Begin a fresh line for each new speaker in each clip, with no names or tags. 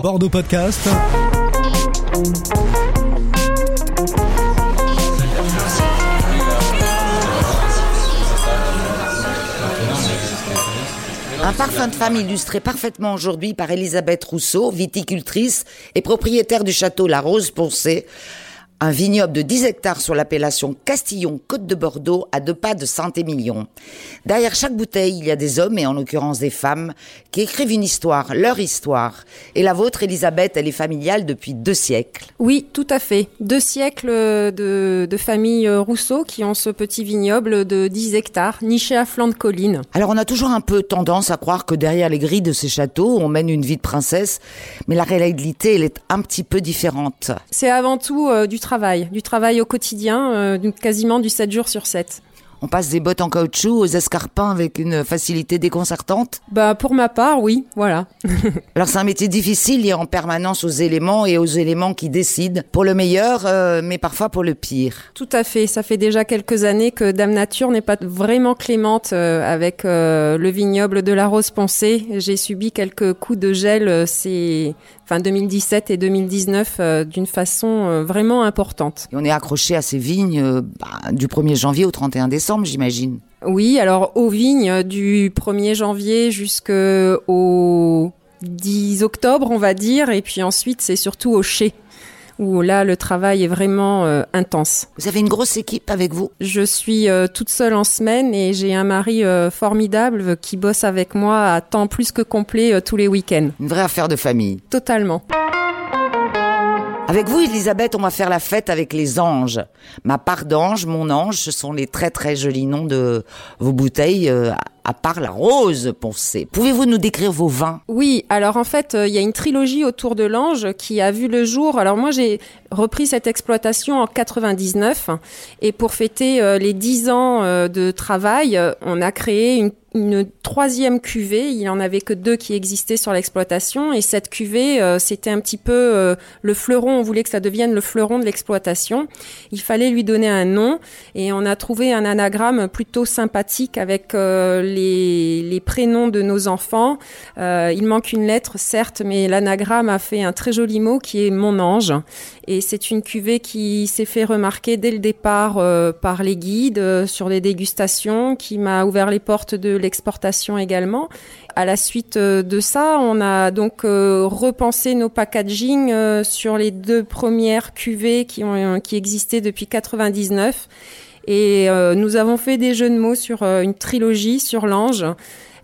Bordeaux Podcast.
Un parfum de femme illustré parfaitement aujourd'hui par Elisabeth Rousseau, viticultrice et propriétaire du château La Rose Poncée, un vignoble de 10 hectares sur l'appellation Castillon-Côte de Bordeaux à deux pas de Saint-Émilion. Derrière chaque bouteille, il y a des hommes et en l'occurrence des femmes qui écrivent une histoire, leur histoire. Et la vôtre, Elisabeth, elle est familiale depuis deux siècles.
Oui, tout à fait. Deux siècles de, de famille Rousseau qui ont ce petit vignoble de 10 hectares, niché à flanc de colline.
Alors on a toujours un peu tendance à croire que derrière les grilles de ces châteaux, on mène une vie de princesse, mais la réalité, elle est un petit peu différente.
C'est avant tout euh, du travail, du travail au quotidien, euh, quasiment du 7 jours sur 7.
On passe des bottes en caoutchouc aux escarpins avec une facilité déconcertante
Bah pour ma part, oui, voilà.
Alors c'est un métier difficile, lié en permanence aux éléments et aux éléments qui décident, pour le meilleur, euh, mais parfois pour le pire.
Tout à fait, ça fait déjà quelques années que Dame Nature n'est pas vraiment clémente euh, avec euh, le vignoble de la Rose Poncée. J'ai subi quelques coups de gel ces fin 2017 et 2019 euh, d'une façon vraiment importante.
Et on est accroché à ces vignes bah, du 1er janvier au 31 décembre, j'imagine.
Oui, alors aux vignes du 1er janvier jusqu'au 10 octobre, on va dire, et puis ensuite c'est surtout au chai où là le travail est vraiment euh, intense.
Vous avez une grosse équipe avec vous?
Je suis euh, toute seule en semaine et j'ai un mari euh, formidable qui bosse avec moi à temps plus que complet tous les week-ends.
Une vraie affaire de famille.
Totalement.
Avec vous, Elisabeth, on va faire la fête avec les anges. Ma part d'ange, mon ange, ce sont les très très jolis noms de vos bouteilles, euh, à part la rose poncée. Pouvez-vous nous décrire vos vins?
Oui, alors en fait, euh, il y a une trilogie autour de l'ange qui a vu le jour. Alors moi, j'ai repris cette exploitation en 99 et pour fêter euh, les 10 ans de travail, on a créé une une troisième cuvée, il en avait que deux qui existaient sur l'exploitation. Et cette cuvée euh, c'était un petit peu euh, le fleuron, on voulait que ça devienne le fleuron de l'exploitation. Il fallait lui donner un nom. Et on a trouvé un anagramme plutôt sympathique avec euh, les, les prénoms de nos enfants. Euh, il manque une lettre certes, mais l'anagramme a fait un très joli mot qui est mon ange. Et c'est une cuvée qui s'est fait remarquer dès le départ euh, par les guides euh, sur les dégustations, qui m'a ouvert les portes de l'exportation également. À la suite euh, de ça, on a donc euh, repensé nos packaging euh, sur les deux premières cuvées qui qui existaient depuis 99 et euh, nous avons fait des jeux de mots sur euh, une trilogie sur l'ange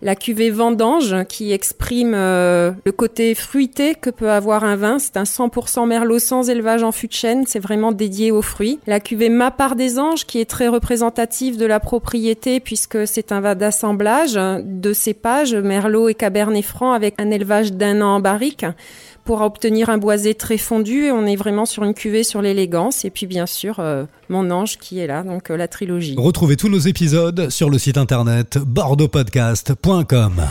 la cuvée vendange qui exprime euh, le côté fruité que peut avoir un vin. C'est un 100% merlot sans élevage en fût de chêne. C'est vraiment dédié aux fruits. La cuvée Ma part des anges qui est très représentative de la propriété puisque c'est un vin d'assemblage de cépages merlot et cabernet franc avec un élevage d'un an en barrique pour obtenir un boisé très fondu. Et on est vraiment sur une cuvée sur l'élégance. Et puis bien sûr, euh, mon ange qui est là, donc euh, la trilogie.
Retrouvez tous nos épisodes sur le site internet bordeauxpodcast.com.